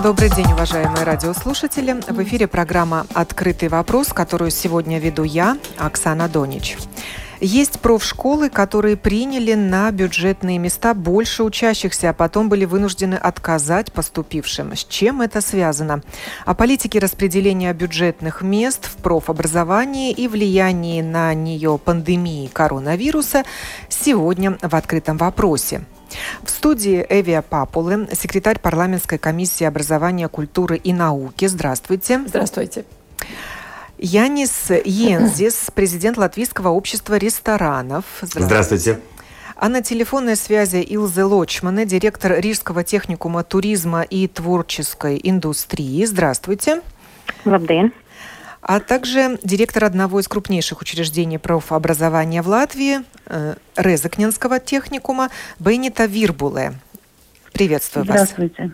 Добрый день, уважаемые радиослушатели. В эфире программа «Открытый вопрос», которую сегодня веду я, Оксана Донич. Есть профшколы, которые приняли на бюджетные места больше учащихся, а потом были вынуждены отказать поступившим. С чем это связано? О политике распределения бюджетных мест в профобразовании и влиянии на нее пандемии коронавируса сегодня в открытом вопросе. В студии Эвия Папулы, секретарь парламентской комиссии образования, культуры и науки. Здравствуйте. Здравствуйте. Янис Йензис, президент Латвийского общества ресторанов. Здравствуйте. Здравствуйте. А на телефонной связи Илзе Лочмане, директор Рижского техникума туризма и творческой индустрии. Здравствуйте. Добрый а также директор одного из крупнейших учреждений профобразования в Латвии, э, Резакненского техникума, Беннита Вирбуле. Приветствую Здравствуйте. вас.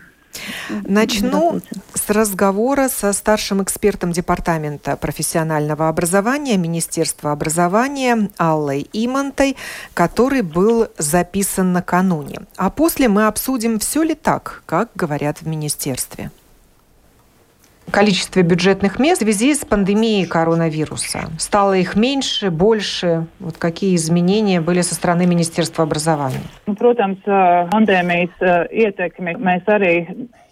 Начну с разговора со старшим экспертом Департамента профессионального образования Министерства образования Аллой Имонтой, который был записан накануне. А после мы обсудим, все ли так, как говорят в Министерстве количестве бюджетных мест в связи с пандемией коронавируса? Стало их меньше, больше? Вот какие изменения были со стороны Министерства образования? Protams, pandēmijas ietekmi mēs arī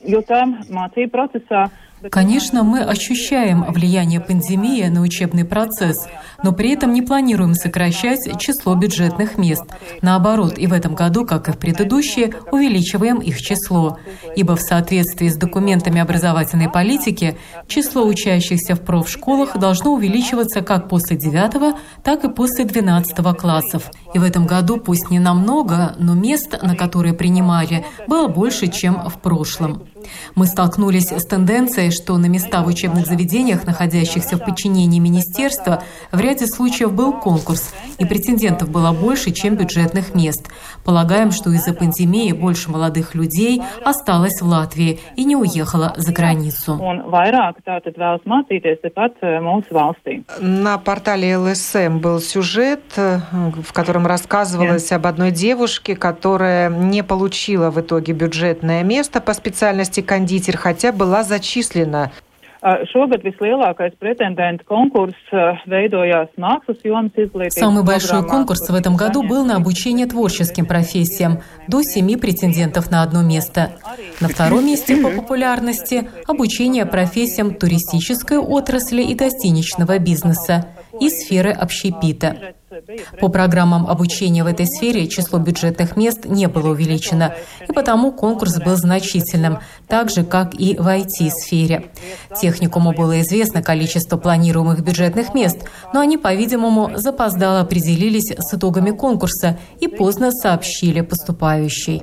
jūtām mācību procesā. Конечно, мы ощущаем влияние пандемии на учебный процесс, но при этом не планируем сокращать число бюджетных мест. Наоборот, и в этом году, как и в предыдущие, увеличиваем их число. Ибо в соответствии с документами образовательной политики, число учащихся в профшколах должно увеличиваться как после 9, так и после 12 классов. И в этом году, пусть не намного, но мест, на которые принимали, было больше, чем в прошлом. Мы столкнулись с тенденцией, что на места в учебных заведениях, находящихся в подчинении министерства, в ряде случаев был конкурс, и претендентов было больше, чем бюджетных мест. Полагаем, что из-за пандемии больше молодых людей осталось в Латвии и не уехало за границу. На портале ЛСМ был сюжет, в котором рассказывалось об одной девушке, которая не получила в итоге бюджетное место по специальности специальности кондитер, хотя была зачислена jomas izglītības Самый большой конкурс в этом году был на обучение творческим профессиям. До семи претендентов на одно место. На втором месте по популярности – обучение профессиям туристической отрасли и гостиничного бизнеса и сферы общепита. По программам обучения в этой сфере число бюджетных мест не было увеличено, и потому конкурс был значительным, так же, как и в IT-сфере. Техникуму было известно количество планируемых бюджетных мест, но они, по-видимому, запоздало определились с итогами конкурса и поздно сообщили поступающей.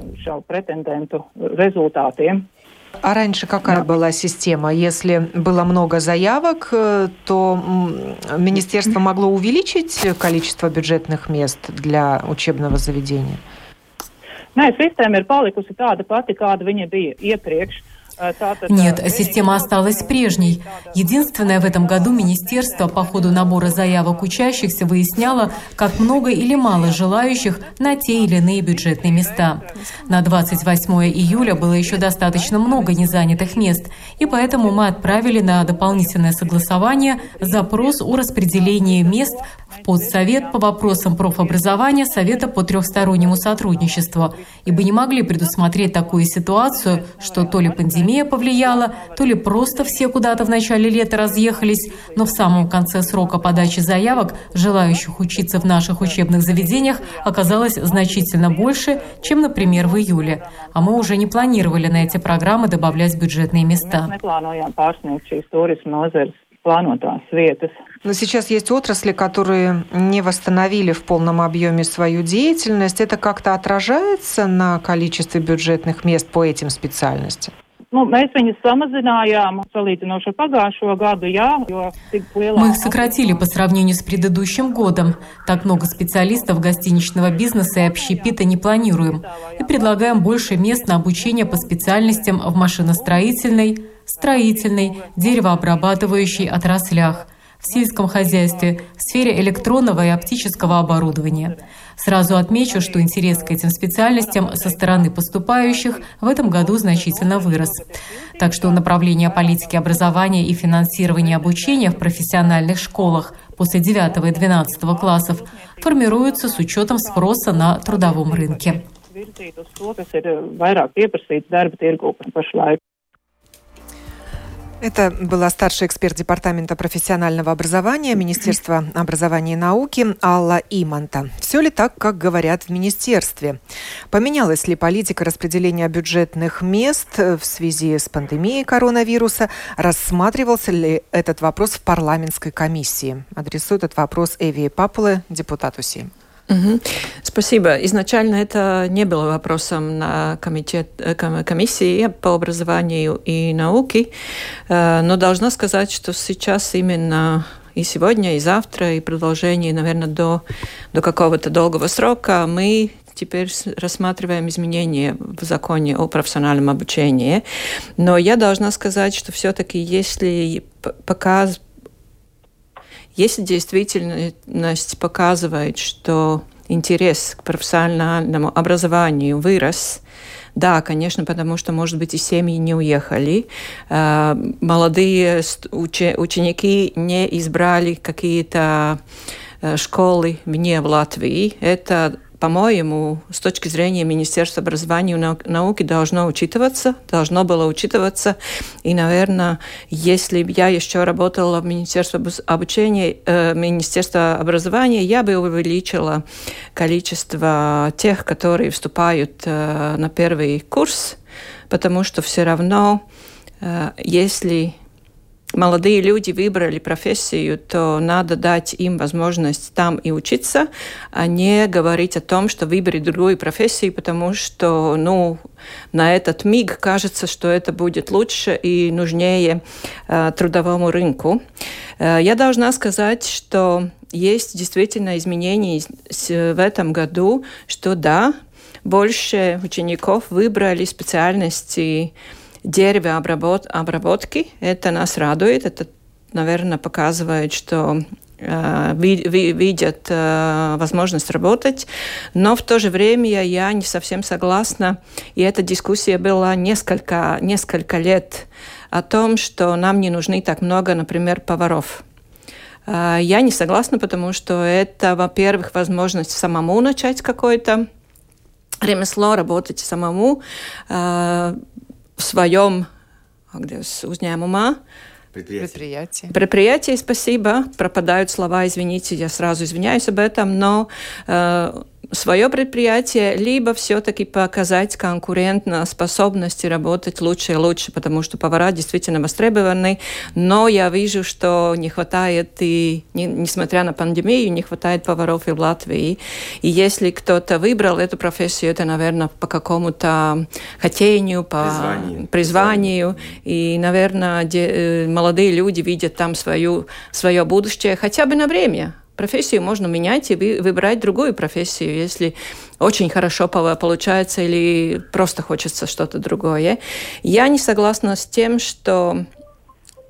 А раньше какая да. была система? Если было много заявок, э, то министерство могло увеличить количество бюджетных мест для учебного заведения? Nē, sistēma ir palikusi tāda pati, kāda viņa bija iepriekš. Нет, система осталась прежней. Единственное, в этом году министерство по ходу набора заявок учащихся выясняло, как много или мало желающих на те или иные бюджетные места. На 28 июля было еще достаточно много незанятых мест, и поэтому мы отправили на дополнительное согласование запрос о распределении мест в подсовет по вопросам профобразования Совета по трехстороннему сотрудничеству, ибо не могли предусмотреть такую ситуацию, что то ли пандемия повлияла, то ли просто все куда-то в начале лета разъехались, но в самом конце срока подачи заявок желающих учиться в наших учебных заведениях оказалось значительно больше, чем, например, в июле. А мы уже не планировали на эти программы добавлять бюджетные места vietas. Но сейчас есть отрасли, которые не восстановили в полном объеме свою деятельность. Это как-то отражается на количестве бюджетных мест по этим специальностям? Nu, mēs viņus samazinājām salīdzinoši ar pagājušo gadu, jā, jo tik lielā... Мы их сократили по сравнению с предыдущим годом. Так много специалистов гостиничного бизнеса и общепита не планируем. И предлагаем больше мест на обучение по специальностям в машиностроительной, строительной, деревообрабатывающей отраслях – в сельском хозяйстве, в сфере электронного и оптического оборудования. Сразу отмечу, что интерес к этим специальностям со стороны поступающих в этом году значительно вырос. Так что направление политики образования и финансирования обучения в профессиональных школах после 9 и 12 классов формируются с учетом спроса на трудовом рынке. Это была старший эксперт Департамента профессионального образования Министерства образования и науки Алла Иманта. Все ли так, как говорят в министерстве? Поменялась ли политика распределения бюджетных мест в связи с пандемией коронавируса? Рассматривался ли этот вопрос в парламентской комиссии? Адресует этот вопрос Эви Папулы, депутат УСИ. Угу. Спасибо. Изначально это не было вопросом на комитет, э, комиссии по образованию и науке, э, но должна сказать, что сейчас именно и сегодня, и завтра, и продолжение, наверное, до, до какого-то долгого срока мы теперь рассматриваем изменения в законе о профессиональном обучении. Но я должна сказать, что все-таки если показ если действительность показывает, что интерес к профессиональному образованию вырос, да, конечно, потому что, может быть, и семьи не уехали. Э, молодые ученики не избрали какие-то э, школы вне в Латвии. Это по-моему, с точки зрения Министерства образования и науки должно учитываться, должно было учитываться. И, наверное, если бы я еще работала в Министерстве обучения, э, Министерства образования, я бы увеличила количество тех, которые вступают э, на первый курс, потому что все равно, э, если молодые люди выбрали профессию, то надо дать им возможность там и учиться, а не говорить о том, что выбери другую профессию, потому что, ну, на этот миг кажется, что это будет лучше и нужнее э, трудовому рынку. Э, я должна сказать, что есть действительно изменения в этом году, что да, больше учеников выбрали специальности деревообработки. Это нас радует. Это, наверное, показывает, что э, видят э, возможность работать, но в то же время я не совсем согласна, и эта дискуссия была несколько, несколько лет о том, что нам не нужны так много, например, поваров. Э, я не согласна, потому что это, во-первых, возможность самому начать какое-то ремесло, работать самому, в своем где, uzņēmumā. Предприятие. Предприятие, спасибо. Пропадают слова, извините, я сразу извиняюсь об этом, но э, свое предприятие, либо все-таки показать конкурентно способности работать лучше и лучше, потому что повара действительно востребованы, но я вижу, что не хватает и, не, несмотря на пандемию, не хватает поваров и в Латвии. И если кто-то выбрал эту профессию, это, наверное, по какому-то хотению, по призванию. призванию. И, наверное, де, э, молодые люди видят там свою, свое будущее хотя бы на время профессию можно менять и выбирать другую профессию, если очень хорошо получается или просто хочется что-то другое. Я не согласна с тем, что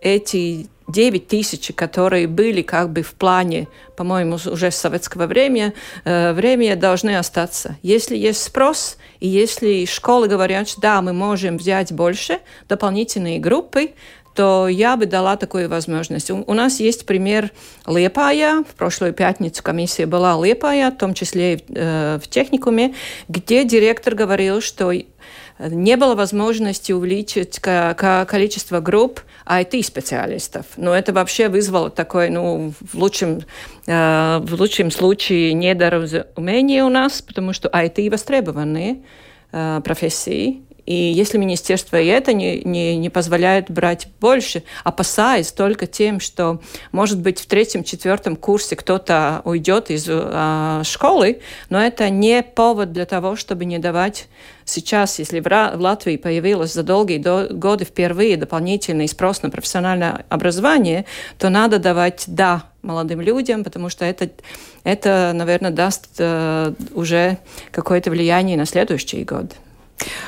эти 9 тысяч, которые были как бы в плане, по-моему, уже с советского времени, э, время должны остаться. Если есть спрос, и если школы говорят, что да, мы можем взять больше, дополнительные группы, то я бы дала такую возможность. У, у нас есть пример Лепая. В прошлую пятницу комиссия была Лепая, в том числе и э, в техникуме, где директор говорил, что не было возможности увеличить количество групп IT-специалистов. Но это вообще вызвало такое, ну, в лучшем, э, в лучшем случае недоразумение у нас, потому что IT востребованные э, профессии. И если министерство и это не, не, не позволяет брать больше, опасаясь только тем, что, может быть, в третьем-четвертом курсе кто-то уйдет из э, школы, но это не повод для того, чтобы не давать сейчас, если в Латвии появилось за долгие годы впервые дополнительный спрос на профессиональное образование, то надо давать «да» молодым людям, потому что это, это наверное, даст э, уже какое-то влияние на следующий год.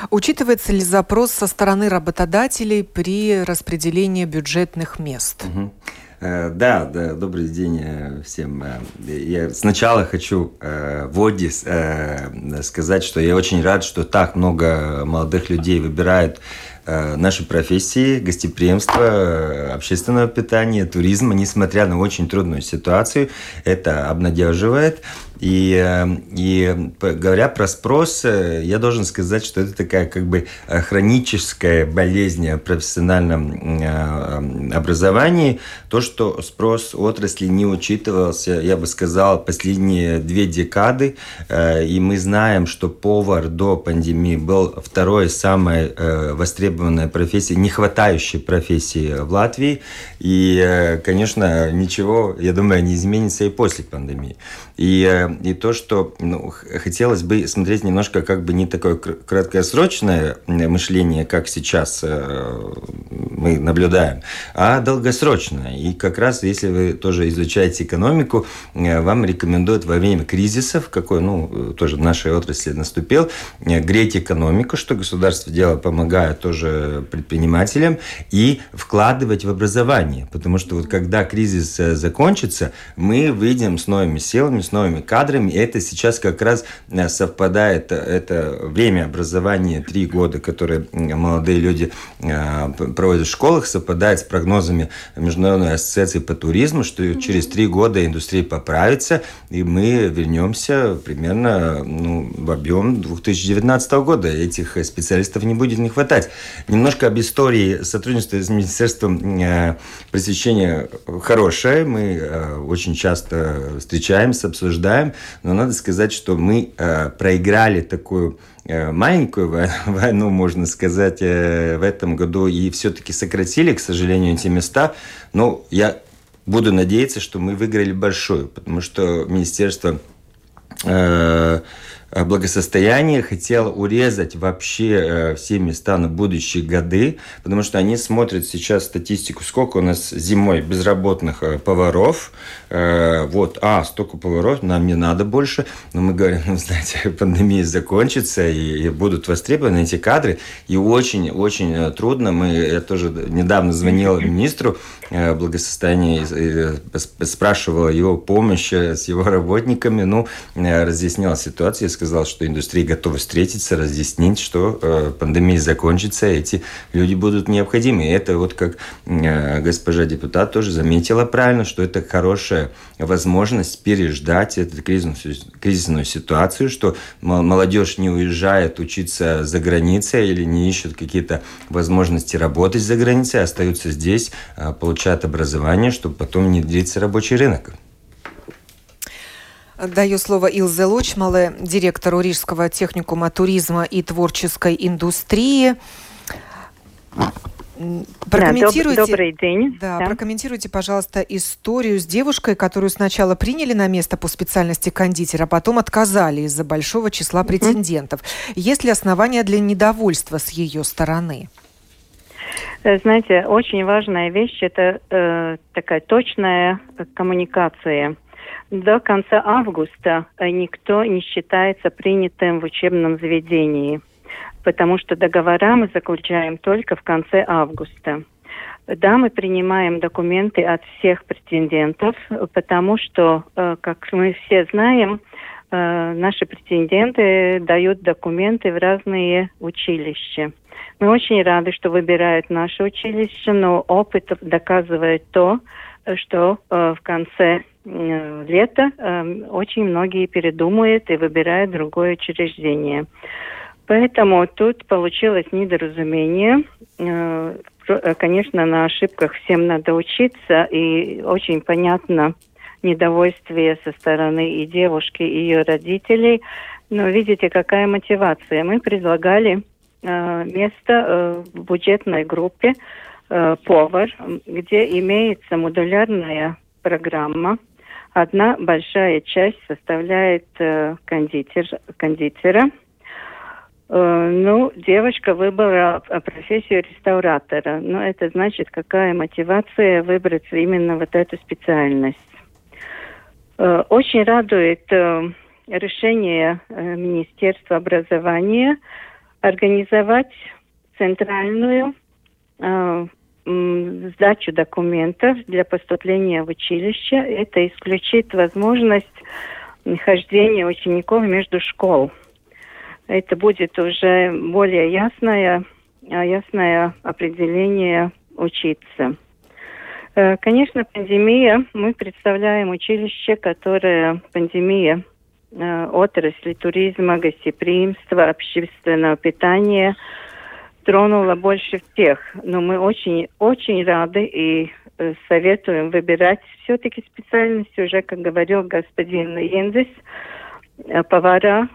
Учитывается ли запрос со стороны работодателей при распределении бюджетных мест? Угу. Да, да, добрый день э, всем. Э, я сначала хочу в Одис сказать, что я очень рад, что так много молодых людей выбирают наши профессии, гостеприимство, общественного питания, туризма, несмотря на очень трудную ситуацию. Это обнадеживает. И, э, и говоря про спрос, э, я должен сказать, что это такая как бы э, хроническая болезнь в профессиональном образовании. То, что спрос отрасли не учитывался, я бы сказал, последние две декады. И мы знаем, что повар до пандемии был второй самой востребованной профессией, не хватающей профессии в Латвии. И, конечно, ничего, я думаю, не изменится и после пандемии. И и то, что ну, хотелось бы смотреть немножко как бы не такое краткосрочное мышление, как сейчас э, мы наблюдаем, а долгосрочное. И как раз, если вы тоже изучаете экономику, э, вам рекомендуют во время кризисов, какой, ну, тоже в нашей отрасли наступил, э, греть экономику, что государство дело помогает тоже предпринимателям, и вкладывать в образование. Потому что вот когда кризис закончится, мы выйдем с новыми силами, с новыми кадрами. И это сейчас как раз э, совпадает, э, это время образования, три года, которые молодые люди э, проводят в школах, совпадает с прогнозами Международной ассоциации по туризму, что через три года индустрия поправится, и мы вернемся примерно ну, в объем 2019 года. Этих специалистов не будет не хватать. Немножко об истории сотрудничества с Министерством просвещения хорошее. Мы очень часто встречаемся, обсуждаем но надо сказать, что мы э, проиграли такую э, маленькую войну, можно сказать, э, в этом году и все-таки сократили, к сожалению, эти места. Но я буду надеяться, что мы выиграли большую, потому что Министерство Э, благосостояние хотела урезать вообще э, все места на будущие годы, потому что они смотрят сейчас статистику, сколько у нас зимой безработных э, поваров. Вот, а, столько поваров, нам не надо больше. Но мы говорим, ну, знаете, пандемия закончится, и, будут востребованы эти кадры. И очень-очень трудно. Мы, я тоже недавно звонил министру благосостояния, спрашивал его помощь с его работниками. Ну, разъяснял ситуацию, сказал, что индустрия готова встретиться, разъяснить, что э, пандемия закончится, эти люди будут необходимы. И это вот как э, госпожа депутат тоже заметила правильно, что это хорошая возможность переждать эту кризисную, кризисную ситуацию, что молодежь не уезжает учиться за границей или не ищет какие-то возможности работать за границей, остаются здесь, э, получают образование, чтобы потом внедриться рабочий рынок. Даю слово Илзе Лочмале, директору Рижского техникума туризма и творческой индустрии. Прокомментируйте, да, добрый день. Да, да, прокомментируйте, пожалуйста, историю с девушкой, которую сначала приняли на место по специальности кондитера, а потом отказали из-за большого числа претендентов. Mm-hmm. Есть ли основания для недовольства с ее стороны? Э, знаете, очень важная вещь это э, такая точная коммуникация до конца августа э, никто не считается принятым в учебном заведении, потому что договора мы заключаем только в конце августа. Да, мы принимаем документы от всех претендентов, потому что, э, как мы все знаем, э, наши претенденты дают документы в разные училища. Мы очень рады, что выбирают наше училище, но опыт доказывает то, что в конце Э, лето э, очень многие передумают и выбирают другое учреждение. Поэтому тут получилось недоразумение. Э, конечно, на ошибках всем надо учиться, и очень понятно недовольствие со стороны и девушки, и ее родителей. Но видите, какая мотивация. Мы предлагали место в бюджетной группе повар, где имеется модулярная программа. Одна большая часть составляет кондитер, кондитера – Э, ну, девочка выбрала профессию реставратора. Но ну, это значит, какая мотивация выбрать именно вот эту специальность. Э, очень радует э, решение Министерства образования организовать центральную сдачу документов для поступления в училище. Это исключит возможность хождения учеников между школ это будет уже более ясное, ясное определение учиться. Э, конечно, пандемия, мы представляем училище, которое пандемия э, отрасли туризма, гостеприимства, общественного питания тронула больше всех. Но мы очень, очень рады и э, советуем выбирать все-таки специальности, уже, как говорил господин Ендес, повара,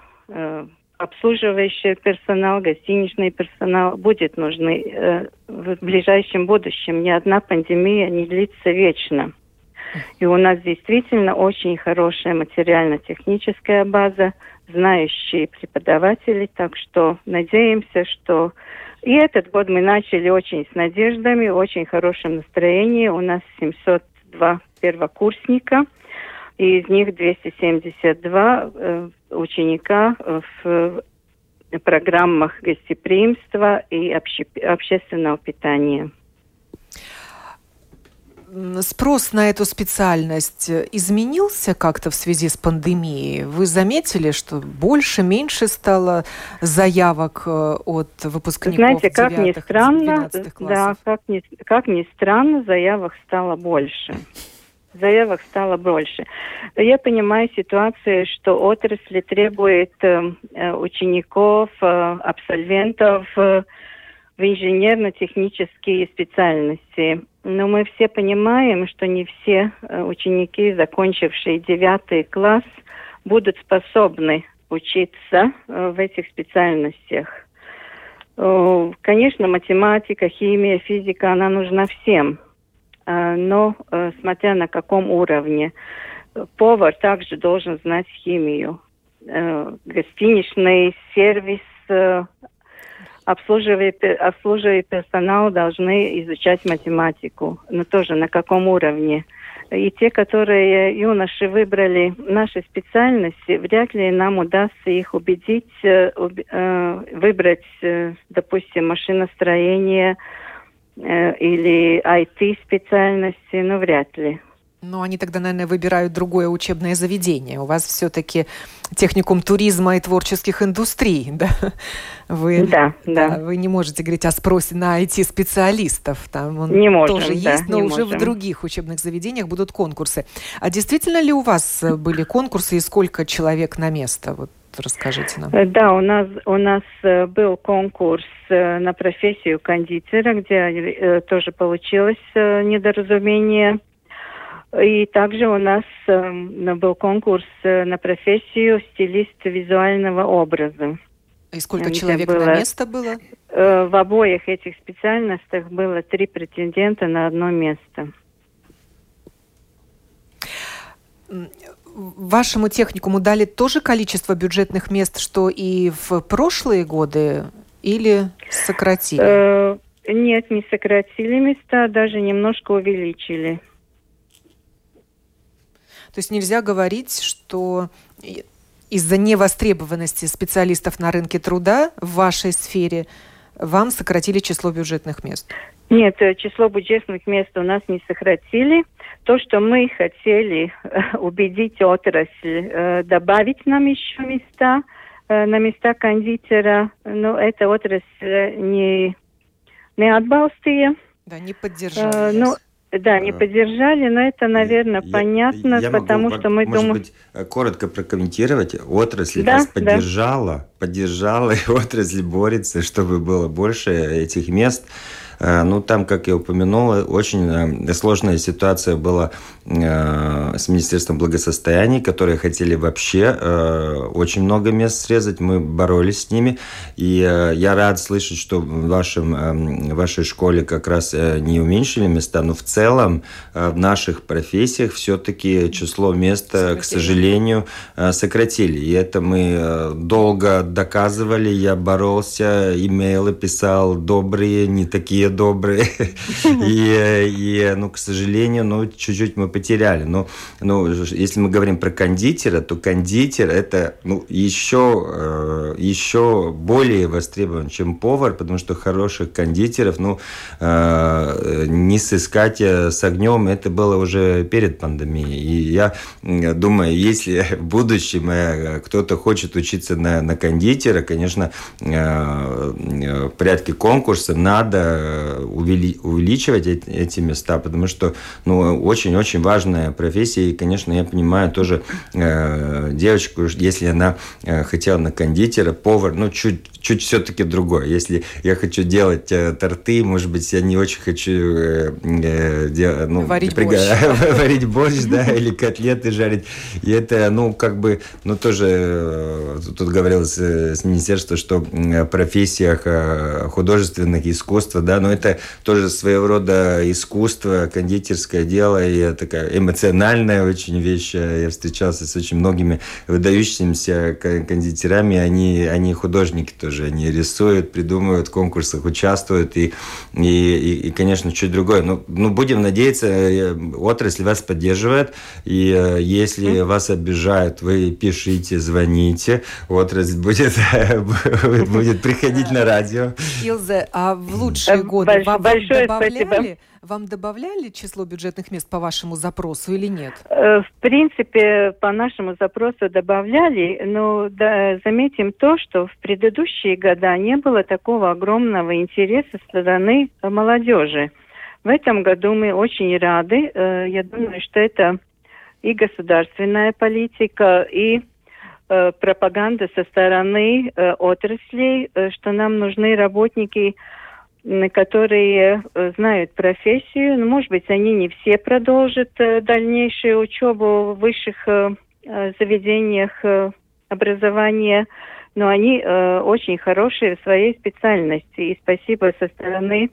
обслуживающий персонал, гостиничный персонал будет нужны э, в ближайшем будущем. Ни одна пандемия не длится вечно. И у нас действительно очень хорошая материально-техническая база, знающие преподаватели, так что надеемся, что и этот год мы начали очень с надеждами, очень хорошем настроении. У нас 702 первокурсника – и из них 272 э, ученика в программах гостеприимства и обще, общественного питания. Спрос на эту специальность изменился как-то в связи с пандемией? Вы заметили, что больше, меньше стало заявок э, от выпускников Знаете, как ни странно, да, как ни, как ни странно, заявок стало больше заявок стало больше. Я понимаю ситуацию, что отрасль требует э, э учеников, э, абсолвентов э, в инженерно-технические специальности. Но мы все понимаем, что не все э, ученики, закончившие девятый класс, будут способны учиться э, в этих специальностях. Конечно, математика, химия, физика, она нужна всем. Э, но э, смотря на каком уровне. Повар также должен знать химию. Э, гостиничный сервис, обслуживающий, обслуживающий персонал должны изучать математику, но тоже на каком уровне. И те, которые юноши выбрали наши специальности, вряд ли нам удастся их убедить выбрать, допустим, машиностроение, Э, или IT-специальности, ну, вряд ли. Ну, они тогда, наверное, выбирают другое учебное заведение. У вас все-таки техникум туризма и творческих индустрий, да? Вы, да, да. Вы не можете говорить о спросе на IT-специалистов. Там он не можем, тоже да, есть, но уже можем. в других учебных заведениях будут конкурсы. А действительно ли у вас были конкурсы и сколько человек на место? Вот Расскажите нам. Э, да, у нас, у нас э, был конкурс э, на профессию кондитера, где тоже получилось недоразумение. И также у нас был конкурс на профессию стилист визуального образа. И сколько человек было, на место было? В обоих этих специальностях было три претендента на одно место вашему техникуму дали тоже количество бюджетных мест, что и в прошлые годы, или сократили? Э, нет, не сократили места, даже немножко увеличили. То есть нельзя говорить, что из-за невостребованности специалистов на рынке труда в вашей сфере вам сократили число бюджетных мест? Нет, э, число бюджетных мест у нас не сократили. То, что мы хотели э, убедить отрасль э, добавить нам еще места, на места кондитера, но эта отрасль не, не отбалстила. Да, не поддержали. Ну, да, не поддержали, но это, наверное, я, понятно, я потому могу, что мы может думаем... быть, коротко прокомментировать. Отрасль да, нас поддержала, да. поддержала, и отрасль борется, чтобы было больше этих мест. Ну, там, как я упомянул, очень сложная ситуация была с Министерством благосостояния, которые хотели вообще очень много мест срезать. Мы боролись с ними. И я рад слышать, что в вашем, вашей школе как раз не уменьшили места, но в целом в наших профессиях все-таки число мест, к сожалению, сократили. И это мы долго доказывали, я боролся, имейлы писал, добрые, не такие добрые. И, и ну, к сожалению, ну, чуть-чуть мы потеряли. Но, ну, если мы говорим про кондитера, то кондитер это ну, еще, э, еще более востребован, чем повар, потому что хороших кондитеров, ну, э, не сыскать э, с огнем, это было уже перед пандемией. И я думаю, если в будущем кто-то хочет учиться на, на кондитера, конечно, в порядке конкурса надо увеличивать эти места, потому что ну, очень-очень важная профессия. И, конечно, я понимаю тоже э, девочку, если она э, хотела на кондитера, повар, ну, чуть чуть все-таки другое. Если я хочу делать э, торты, может быть, я не очень хочу э, э, дел, ну, варить, прига... борщ. варить борщ, да, или котлеты жарить. И это, ну, как бы, ну, тоже э, тут говорилось э, с министерства, что в профессиях художественных искусств, да, но это тоже своего рода искусство, кондитерское дело, и такая эмоциональная очень вещь. Я встречался с очень многими выдающимися кондитерами, они, они художники тоже. Они рисуют, придумывают, в конкурсах участвуют. И, и, и, и конечно, чуть другое. Ну, ну, будем надеяться, э, отрасль вас поддерживает. И э, если вас обижают, вы пишите, звоните. Отрасль будет, будет приходить на радио. Илзе, а в лучшие годы вам добавляли вам добавляли число бюджетных мест по вашему запросу или нет? Э, в принципе, по нашему запросу добавляли, но да, заметим то, что в предыдущие года не было такого огромного интереса со стороны молодежи. В этом году мы очень рады. Э, я думаю, что это и государственная политика, и э, пропаганда со стороны отраслей, что нам нужны работники которые э, знают профессию. Ну, может быть, они не все продолжат э, дальнейшую учебу в высших э, заведениях образования, но они очень хорошие в своей специальности. И спасибо со стороны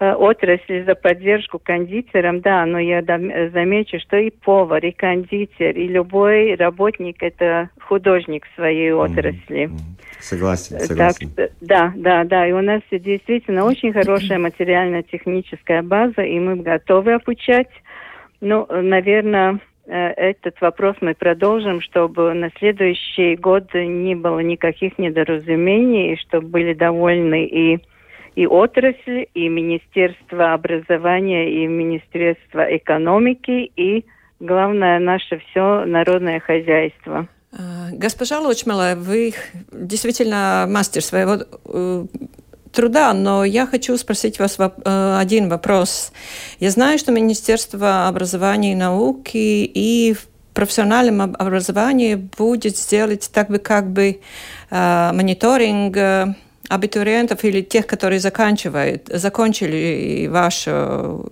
отрасли за поддержку кондитерам, да, но я замечу, что и повар, и кондитер, и любой работник – это художник в своей отрасли. Согласен, согласен. Так, да, да, да, и у нас действительно очень хорошая материально-техническая база, и мы готовы обучать. Ну, наверное, э, этот вопрос мы продолжим, чтобы на следующий год не было никаких недоразумений, и чтобы были довольны и и отрасль, и Министерство образования, и Министерство экономики, и, главное, наше все народное хозяйство. А, госпожа Лучмала, вы действительно мастер своего э, труда, но я хочу спросить вас э, один вопрос. Я знаю, что Министерство образования и науки и в профессиональном образовании будет сделать так бы как бы э, мониторинг абитуриентов или тех, которые заканчивают, закончили ваше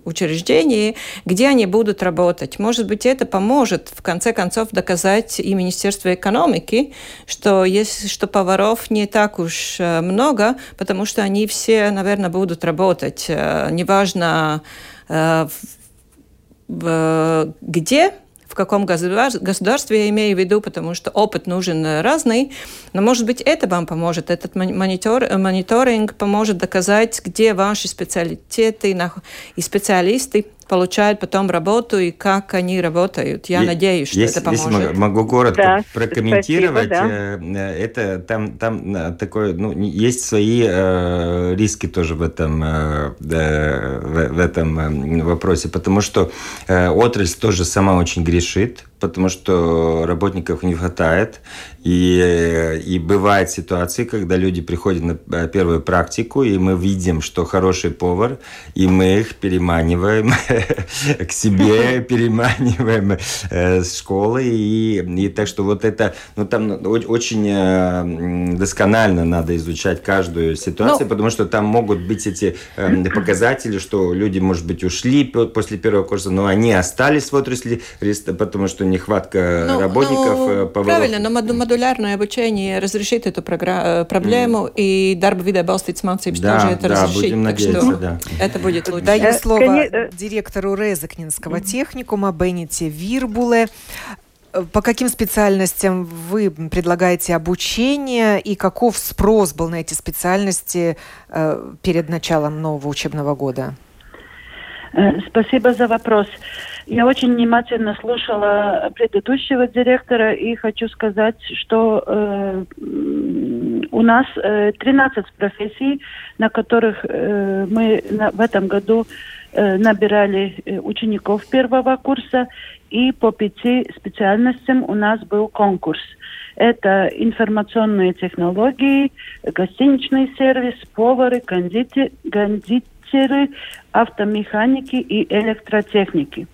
учреждение, где они будут работать. Может быть, это поможет в конце концов доказать и Министерству экономики, что, есть, что поваров не так уж э, много, потому что они все, наверное, будут работать. Э, неважно э, где, каком государстве я имею в виду, потому что опыт нужен разный. Но, может быть, это вам поможет, этот монитор, мониторинг поможет доказать, где ваши специалитеты и специалисты получают потом работу и как они работают. Я е- надеюсь, что если, это поможет. Если могу коротко да, прокомментировать, спасибо, да. Э, это там там э, такое, ну есть свои э, риски тоже в этом э, в, в этом э, вопросе, потому что э, отрасль тоже сама очень грешит потому что работников не хватает. И, и бывают ситуации, когда люди приходят на э, первую практику, и мы видим, что хороший повар, и мы их переманиваем к себе, переманиваем э, с школы. И, и так что вот это, ну там очень э, досконально надо изучать каждую ситуацию, ну, потому что там могут быть эти показатели, что люди, может быть, ушли после первого курса, но они остались в отрасли, потому что нехватка ну, работников. Ну, правильно, но модулярное обучение разрешит эту э, проблему, mm. и дарба виде балстить mācības да, тоже это да, разрешит. Будем надеяться, что да. это будет лучше. Даю слово директору Резакнинского техникума Бенните Вирбуле. По каким специальностям вы предлагаете обучение и каков спрос был на эти специальности э, перед началом нового учебного года? Э, спасибо за вопрос. Я очень внимательно слушала предыдущего директора и хочу сказать, что э, у нас э, 13 профессий, на которых э, мы на, в этом году э, набирали э, учеников первого курса, и по пяти специальностям у нас был конкурс. Это информационные технологии, гостиничный сервис, повары, кондитер, кондитеры, автомеханики и электротехники.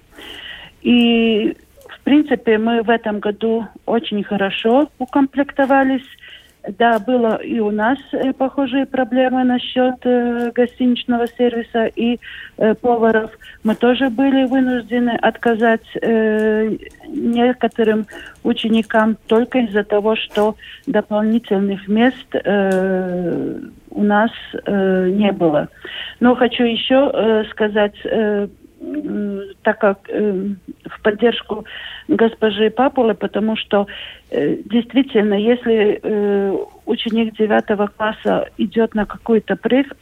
И, в принципе, мы в этом году очень хорошо укомплектовались. Да, было и у нас э, похожие проблемы насчет э, гостиничного сервиса и э, поваров. Мы тоже были вынуждены отказать некоторым ученикам только из-за того, что дополнительных мест у нас не было. Но хочу еще сказать так как э, в поддержку госпожи Папулы, потому что э, действительно, если э, ученик девятого класса идет на какую-то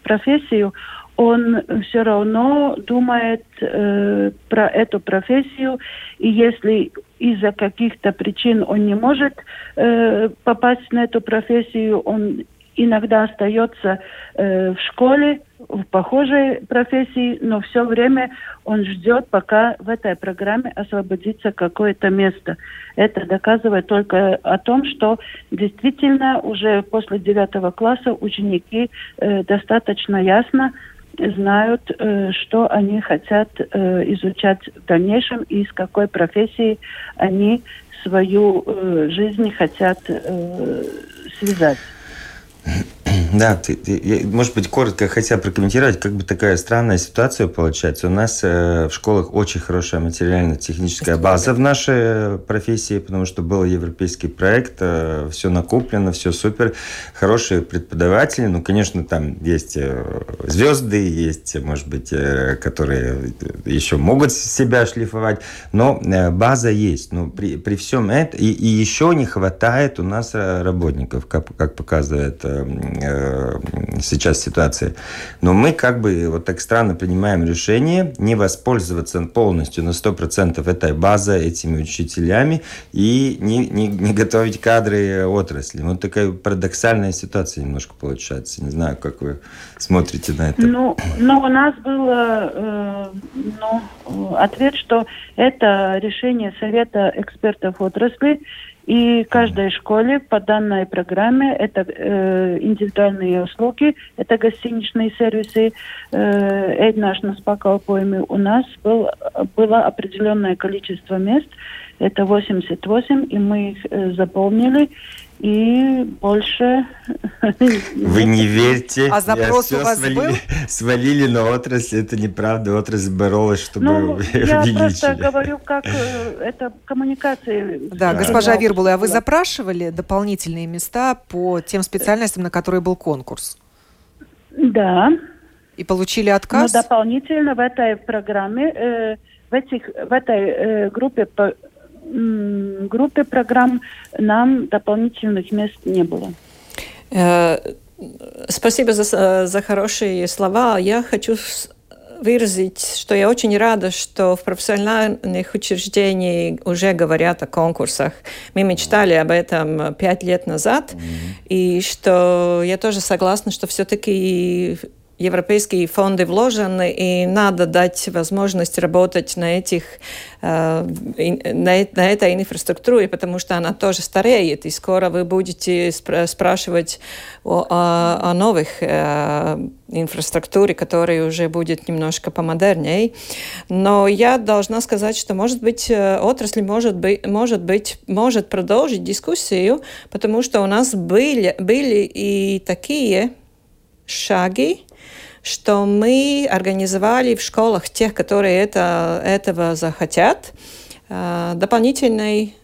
профессию, он все равно думает э, про эту профессию, и если из-за каких-то причин он не может э, попасть на эту профессию, он иногда остается э, в школе, в похожей профессии, но все время он ждет, пока в этой программе освободится какое-то место. Это доказывает только о том, что действительно уже после девятого класса ученики э, достаточно ясно знают, э, что они хотят э, изучать в дальнейшем и с какой профессией они свою э, жизнь хотят э, связать. Mm-hmm. Да, ты, ты, может быть, коротко хотел прокомментировать, как бы такая странная ситуация получается. У нас э, в школах очень хорошая материально-техническая база в нашей э, профессии, потому что был европейский проект, э, все накоплено, все супер, хорошие преподаватели. Ну, конечно, там есть э, звезды, есть, может быть, э, которые еще могут себя шлифовать, но э, база есть. Но при, при всем этом и, и еще не хватает у нас э, работников, как, как показывает Э, сейчас ситуации. Но мы как бы вот так странно принимаем решение не воспользоваться полностью на 100% этой базой, этими учителями и не, не, не готовить кадры отрасли. Вот такая парадоксальная ситуация немножко получается. Не знаю, как вы смотрите на это. Ну, ну у нас был э, ну, ответ, что это решение Совета экспертов отрасли, и каждой школе по данной программе это э, индивидуальные услуги, это гостиничные сервисы, э, ēdināšanas pakalpojumi. У нас был, было определенное количество мест, это 88, и мы их э, заполнили и больше... Вы не верьте. А запрос у вас свалили, был? Свалили на отрасль, это неправда, отрасль боролась, чтобы ну, я просто говорю, как э, это коммуникации. Да, госпожа Вирбула, а вы запрашивали дополнительные места по тем специальностям, на которые был конкурс? Да. И получили отказ? Но дополнительно в этой программе, э, в, этих, в этой э, группе группе программ нам дополнительных мест не было. Э, спасибо за, за хорошие слова. Я хочу выразить, что я очень рада, что в профессиональных учреждениях уже говорят о конкурсах. Мы мечтали об этом пять лет назад, mm-hmm. и что я тоже согласна, что все-таки европейские фонды вложены, и надо дать возможность работать на этих на, на этой инфраструктуре, потому что она тоже стареет, и скоро вы будете спрашивать о, о, о новых э, инфраструктуре, которая уже будет немножко помодернее. Но я должна сказать, что, может быть, отрасль может быть, может быть, может продолжить дискуссию, потому что у нас были, были и такие шаги, что мы организовали в школах тех, которые это, этого захотят, э, дополнительный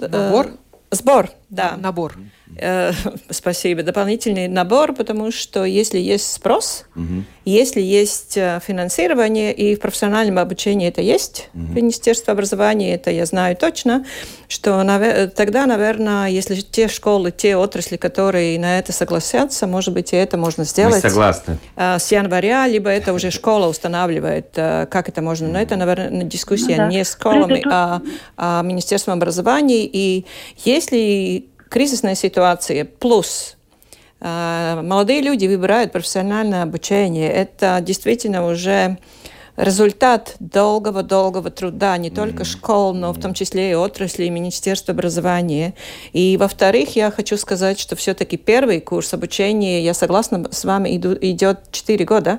э, набор. Сбор, да. Набор. Э, спасибо. Дополнительный набор, потому что если есть спрос, угу. если есть э, финансирование, и в профессиональном обучении это есть, угу. Министерство образования, это я знаю точно, что тогда, наверное, если те школы, те отрасли, которые на это согласятся, может быть, и это можно сделать. Мы согласны. Э, с января, либо это уже школа устанавливает, как это можно. Но это, наверное, дискуссия ну, да. не с школами, а, а Министерством образования. И если кризисная ситуация плюс э, молодые люди выбирают профессиональное обучение. Это действительно уже результат долгого-долгого труда не только школ, но в том числе и отрасли, и Министерства образования. И, во-вторых, я хочу сказать, что все-таки первый курс обучения, я согласна с вами, идет 4 года.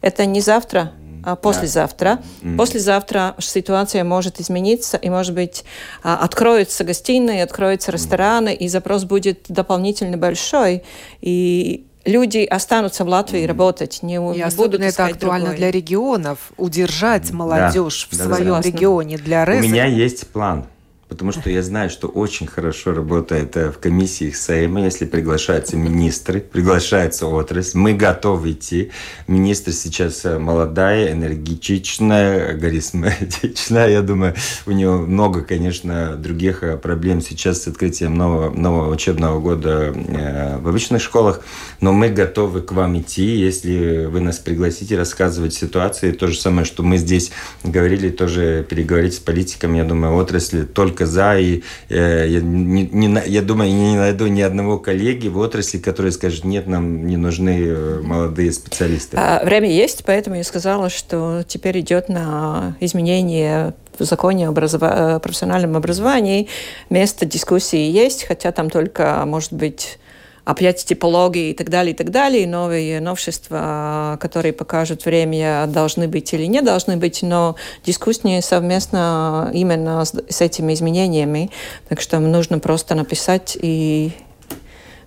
Это не завтра, а послезавтра. Да. Послезавтра ситуация может измениться, и, может быть, а, откроются гостиные, откроются рестораны, и запрос будет дополнительно большой. И люди останутся в Латвии работать, не, и не будут это актуально другой. для регионов, удержать молодежь да, в да, своем да, регионе для РЭСа. У меня есть план. Потому что я знаю, что очень хорошо работает э, в комиссиях Сейма, если приглашаются министры, приглашается отрасль. Мы готовы идти. Министр сейчас э, молодая, энергичная, харизматичная. Я думаю, у него много, конечно, других э, проблем сейчас с открытием нового, нового учебного года в обычных школах. Но мы готовы к вам идти, если вы нас пригласите рассказывать ситуации. То же самое, что мы здесь говорили, тоже переговорить с политиками. Я думаю, отрасли только только за, и э, я, не, не, я думаю, не найду ни одного коллеги в отрасли, который скажет, нет, нам не нужны э, молодые специалисты. А, время есть, поэтому я сказала, что теперь идет на изменение в законе об образов... Э, профессиональном образовании. Место дискуссии есть, хотя там только, может быть, опять типологии и так далее, и так далее. Новые новшества, которые покажут время, должны быть или не должны быть, но дискуссии совместно именно с, с этими изменениями. Так что нужно просто написать и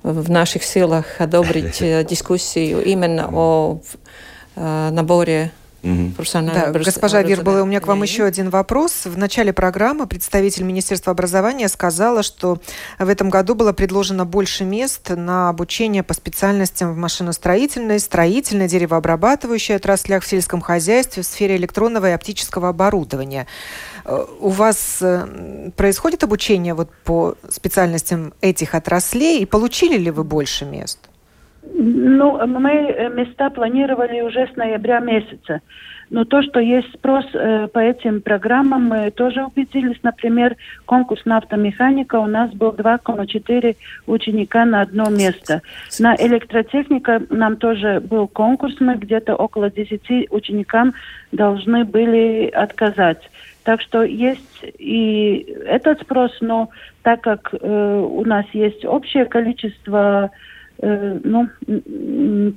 в наших силах одобрить э, дискуссию именно о э, наборе да, госпожа Вирбала, у меня к вам еще один вопрос. В начале программы представитель Министерства образования сказала, что в этом году было предложено больше мест на обучение по специальностям в машиностроительной, строительной, деревообрабатывающей отраслях в сельском хозяйстве, в сфере электронного и оптического оборудования. Э, у вас э, происходит обучение вот по специальностям этих отраслей, и получили ли вы больше мест? Ну, мы э, места планировали уже с ноября месяца. Но то, что есть спрос э, по этим программам, мы тоже убедились. Например, конкурс на автомеханика у нас был 2,4 ученика на одно место. На электротехника нам тоже был конкурс, мы где-то около 10 ученикам должны были отказать. Так что есть и этот спрос, но так как э, у нас есть общее количество ну,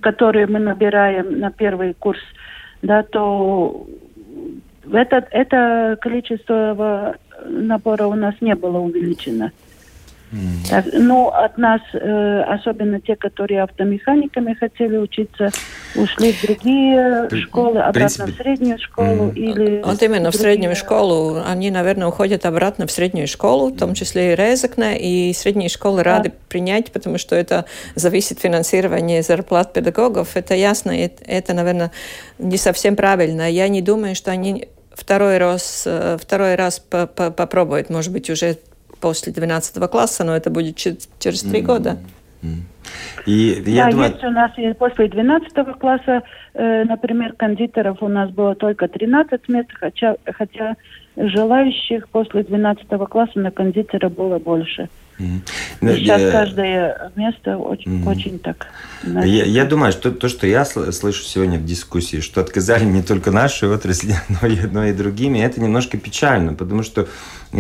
которые мы набираем на первый курс, да, то это, это количество набора у нас не было увеличено. Так, ну, от нас, э, особенно те, которые автомеханиками хотели учиться, ушли в другие При, школы, обратно принципе, в среднюю школу mm. или... Вот именно в среднюю школу. Они, наверное, уходят обратно в среднюю школу, в том числе и Резакне, и средние школы да. рады принять, потому что это зависит финансирование зарплат педагогов. Это ясно, это, это, наверное, не совсем правильно. Я не думаю, что они второй раз, э, второй раз попробуют, может быть, уже после 12 класса, но это будет через три mm-hmm. года. И я да, думаю... есть у нас и после 12 класса, э, например, кондитеров у нас было только 13 мест, хотя, хотя желающих после 12 класса на кондитера было больше. Mm-hmm. Сейчас я... каждое место очень, mm-hmm. очень так. Я, я думаю, что то, что я слышу сегодня в дискуссии, что отказали не только наши отрасли, но и, но и другими, это немножко печально, потому что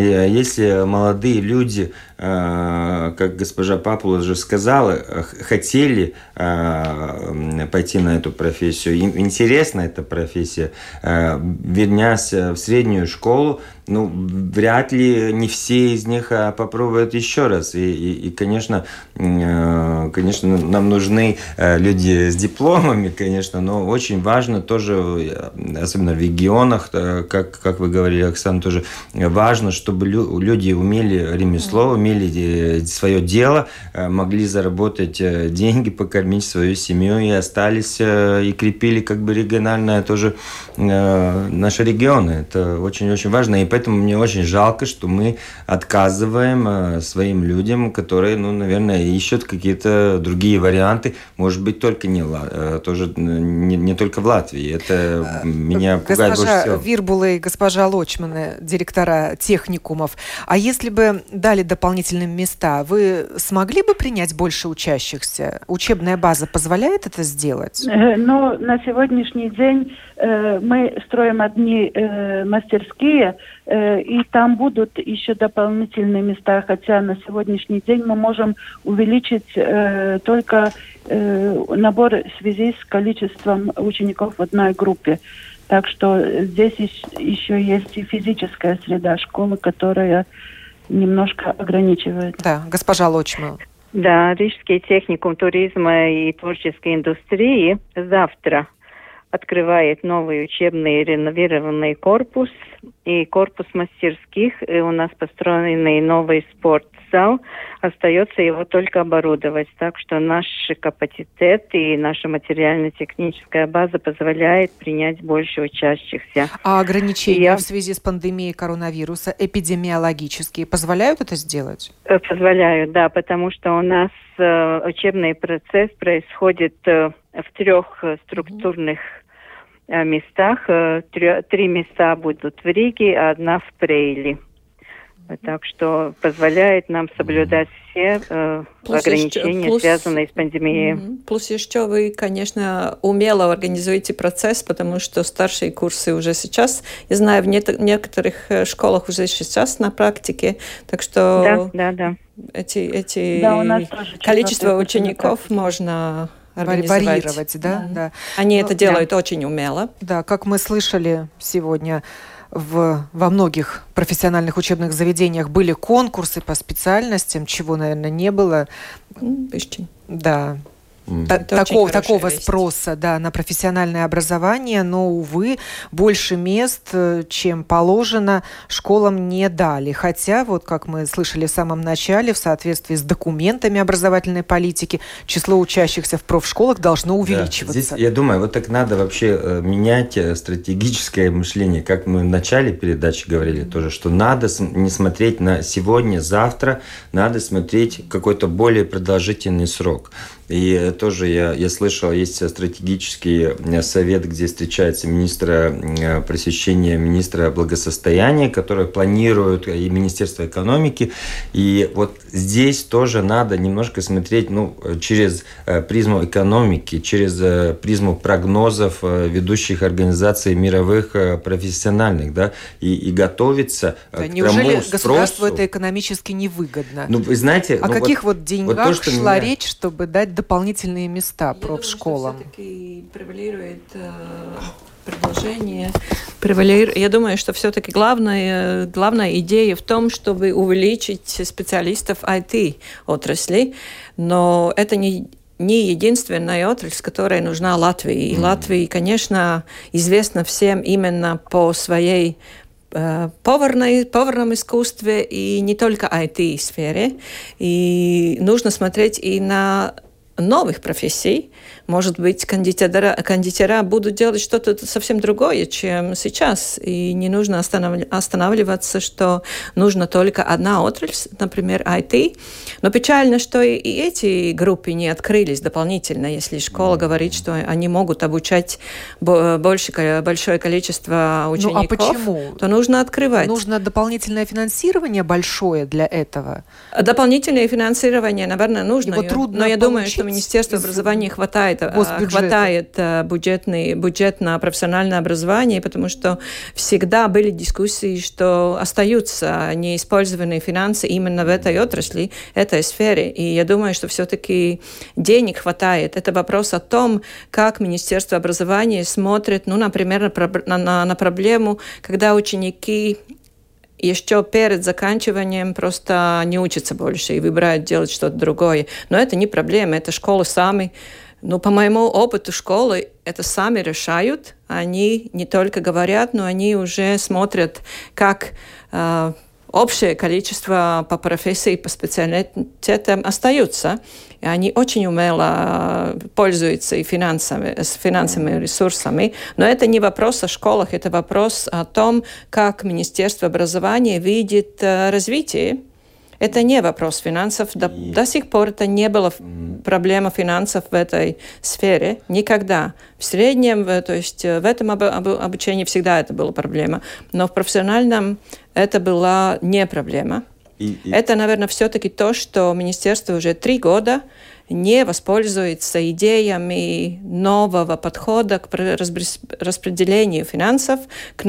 если молодые люди, э, как госпожа Папула уже сказала, хотели э, пойти на эту профессию, им интересна эта профессия, вернясь в среднюю школу, ну, вряд ли не все из них попробуют еще раз. И, и, и конечно, конечно, нам нужны Э, люди с дипломами, конечно, но очень важно тоже, э, особенно в регионах, э, как, как вы говорили, Оксана, тоже важно, чтобы люди умели ремесло, умели свое дело, могли заработать деньги, покормить свою семью и остались и крепили как бы региональное тоже наши регионы. Это очень-очень важно, и поэтому мне очень жалко, что мы отказываем своим людям, которые, ну, наверное, ищут какие-то другие варианты, может быть, только не, э, тоже не, не только в Латвии. Это э, меня пугает госпожа больше всего. Вирбула и госпожа Лочмана, директора техникумов, а если бы дали дополнительные места, вы смогли бы принять больше учащихся? Учебная база позволяет это сделать? Э, ну, на сегодняшний день э, мы строим одни э, мастерские, э, и там будут еще дополнительные места, хотя на сегодняшний день мы можем увеличить э, только Э, набор в связи с количеством учеников в одной группе. Так что здесь еще есть и физическая среда школы, которая немножко ограничивает. Да, госпожа Лочма. Да, Рижский техникум туризма и творческой индустрии завтра открывает новый учебный реновированный корпус и корпус мастерских. И у нас построенный новый спортзал. Остается его только оборудовать. Так что наш капацитет и наша материально-техническая база позволяет принять больше учащихся. А ограничения Я... в связи с пандемией коронавируса эпидемиологические позволяют это сделать? Э, позволяют, да, потому что у нас э, учебный процесс происходит э, в трех структурных Э, местах. Э, три места будут в Риге, а одна в Прейле. Так что позволяет нам соблюдать все э, ограничения, еще, плюс, связанные с пандемией. Плюс еще вы, конечно, умело организуете процесс, потому что старшие курсы уже сейчас, я знаю, в некоторых э, школах уже сейчас на практике, так что да, да, да. эти, эти да, количество учеников можно варьировать, да, да. да. Они ну, это делают да. очень умело. Да, как мы слышали сегодня, в, во многих профессиональных учебных заведениях были конкурсы по специальностям, чего, наверное, не было. Да, Та- такого, такого спроса да, на профессиональное образование, но, увы, больше мест, э, чем положено, школам не дали. Хотя, вот как мы слышали в самом начале, в соответствии с документами образовательной политики, число учащихся в профшколах должно увеличиваться. Да, здесь, я думаю, вот так надо вообще э, менять э, стратегическое мышление. Как мы в начале передачи говорили тоже, что надо не смотреть на сегодня, завтра, надо смотреть какой-то более продолжительный срок. И тоже я, я слышал, есть стратегический э, совет, где встречается министр э, просвещения, министра благосостояния, которые планируют, э, и Министерство экономики. И вот здесь тоже надо немножко смотреть ну, через призму экономики, через призму прогнозов ведущих организаций мировых профессиональных, да, и, и готовиться да, к неужели тому государству это экономически невыгодно? Ну, вы знаете... О ну, каких вот, вот деньгах вот то, шла меня... речь, чтобы дать дополнительные места профшколам? превалирует э, предложение. Я думаю, что все-таки главная, главная идея в том, чтобы увеличить специалистов IT-отрасли, но это не не единственная отрасль, которая нужна Латвии. И mm. Латвии, конечно, известна всем именно по своей Э, поварной, поварном искусстве и не только IT-сфере. И нужно смотреть и на новых профессий, может быть, кондитера, кондитера будут делать что-то совсем другое, чем сейчас. И не нужно останавливаться, что нужно только одна отрасль, например, IT. Но печально, что и эти группы не открылись дополнительно. Если школа говорит, что они могут обучать больше, большое количество учеников, ну, а почему? то нужно открывать. Нужно дополнительное финансирование большое для этого? Дополнительное финансирование, наверное, нужно. Его трудно но я думаю, что Министерство образования хватает, а, хватает а, бюджетный, бюджет на профессиональное образование, потому что всегда были дискуссии, что остаются неиспользованные финансы именно в этой отрасли, этой сфере. И я думаю, что все-таки денег хватает. Это вопрос о том, как Министерство образования смотрит, ну, например, на, на, на проблему, когда ученики еще перед заканчиванием просто не учатся больше и выбирают делать что-то другое. Но это не проблема, это школы сами. Ну, по моему опыту школы это сами решают. Они не только говорят, но они уже смотрят, как э, общее количество по профессии, по специалитетам остаются. И они очень умело э, пользуются и финансами, с финансовыми ресурсами. Но это не вопрос о школах, это вопрос о том, как Министерство образования видит э, развитие. Это не вопрос финансов. До, до сих пор это не было проблема финансов в этой сфере. Никогда. В среднем, то есть э, в этом обучении всегда это была проблема. Но в профессиональном это была не проблема. И, и... Это, наверное, все-таки то, что министерство уже три года не воспользуется идеями нового подхода к распределению финансов, к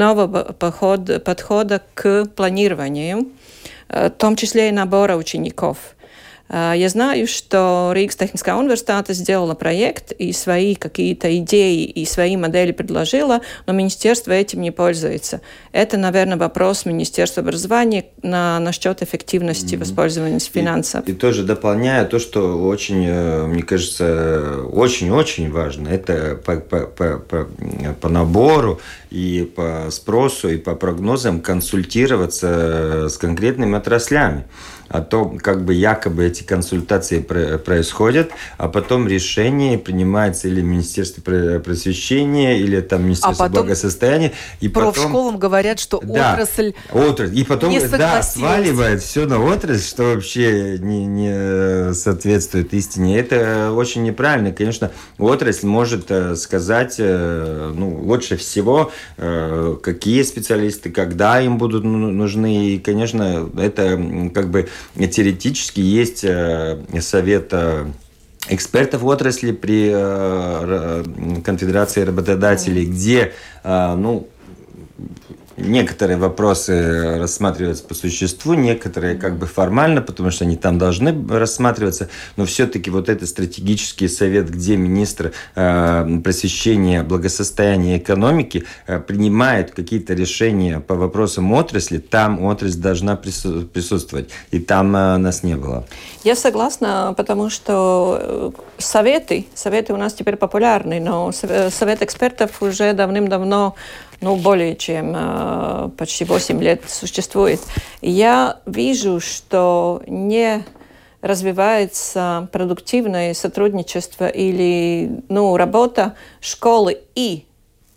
подходу, подхода к планированию, э, в том числе и набора учеников. Э, я знаю, что Ригс техническая университета сделала проект и свои какие-то идеи и свои модели предложила, но министерство этим не пользуется. Это, наверное, вопрос Министерства образования на, насчет эффективности mm-hmm. воспользования финансов. И, и тоже дополняя то, что очень, э, мне кажется, очень-очень важно, это по, по, по, по, по набору и по спросу, и по прогнозам консультироваться с конкретными отраслями о том, как бы якобы эти консультации происходят, а потом решение принимается или Министерство просвещения, или там Министерство а благосостояния. И профшколам говорят, что да, отрасль, отрасль И потом не да, сваливает все на отрасль, что вообще не, не соответствует истине. Это очень неправильно. Конечно, отрасль может э, сказать, э, ну, лучше всего, э, какие специалисты, когда им будут ну, нужны. И, конечно, это как бы теоретически есть э, совет э, экспертов в отрасли при э, конфедерации работодателей, где ну, некоторые вопросы рассматриваются по существу, некоторые как бы формально, потому что они там должны рассматриваться, но все-таки вот этот стратегический совет, где министр э, просвещения, благосостояния экономики э, принимает какие-то решения по вопросам отрасли, там отрасль должна присутствовать, и там э, нас не было. Я согласна, потому что э, советы, советы у нас теперь популярны, но совет экспертов уже давным-давно ну, более чем э, почти 8 лет существует. Я вижу, что не развивается продуктивное сотрудничество или ну, работа школы и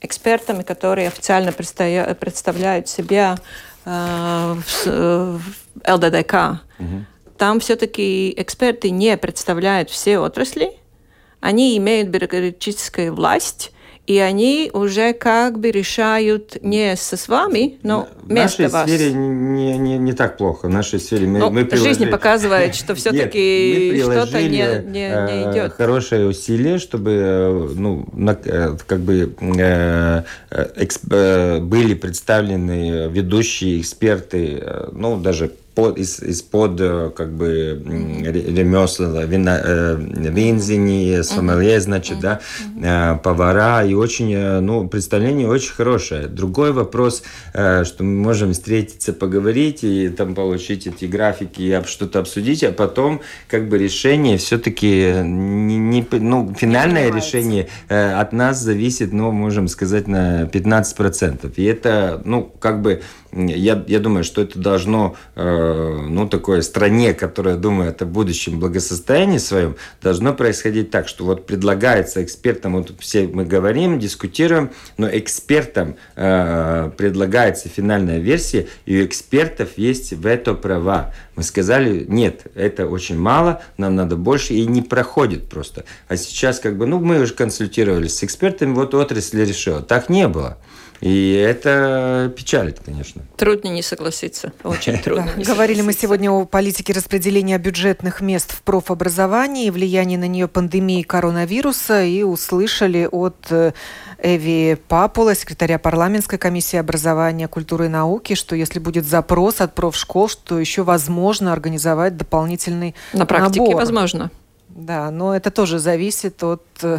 экспертами, которые официально представляют себя э, в ЛДДК. Угу. Там все-таки эксперты не представляют все отрасли, они имеют бюрократическую власть, и они уже как бы решают не со с вами, но вместо вас. В нашей сфере не, не, не так плохо. В нашей сфере мы, но мы приложили... Жизнь показывает, что все-таки что-то не, не, не э, идет. Хорошее усилие, чтобы э, ну, э, как бы были представлены ведущие эксперты, ну, даже под, из, из-под э, как бы ремесла, вина, э, винзини, сомелье, значит, да, э, повара, и очень, ну, представление очень хорошее. Другой вопрос, что мы можем встретиться, поговорить и там получить эти графики и что-то обсудить, а потом как бы решение все-таки не, не, ну, финальное решение от нас зависит, ну, можем сказать, на 15%. И это, ну, как бы я, я думаю, что это должно, э, ну, такой стране, которая думает о будущем благосостоянии своем, должно происходить так, что вот предлагается экспертам, вот все мы говорим, дискутируем, но экспертам э, предлагается финальная версия, и у экспертов есть в это права. Мы сказали, нет, это очень мало, нам надо больше, и не проходит просто. А сейчас как бы, ну, мы уже консультировались с экспертами, вот отрасль решила. Так не было. И это печалит, конечно. Трудно не согласиться. Очень трудно. Да. Говорили мы сегодня о политике распределения бюджетных мест в профобразовании и влиянии на нее пандемии коронавируса и услышали от э, Эви Папула, секретаря парламентской комиссии образования, культуры и науки, что если будет запрос от профшкол, что еще возможно организовать дополнительный На практике набор. возможно. Да, но это тоже зависит от э,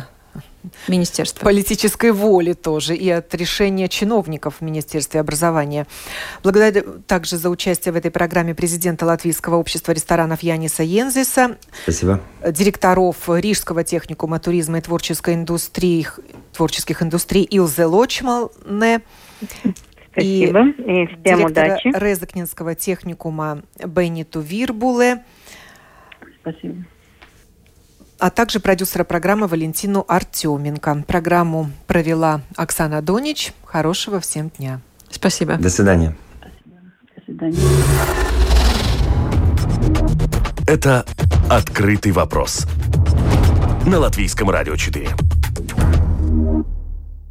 Министерства. Политической воли тоже и от решения чиновников в Министерстве образования. Благодарю также за участие в этой программе президента Латвийского общества ресторанов Яниса Йензиса. Спасибо. Директоров Рижского техникума туризма и творческой индустрии, творческих индустрий Илзе Лочмалне. Спасибо и, и всем удачи. Резакнинского техникума Бенниту Вирбуле. Спасибо а также продюсера программы Валентину Артеменко. Программу провела Оксана Донич. Хорошего всем дня. Спасибо. До свидания. Спасибо. До свидания. Это «Открытый вопрос» на Латвийском радио 4.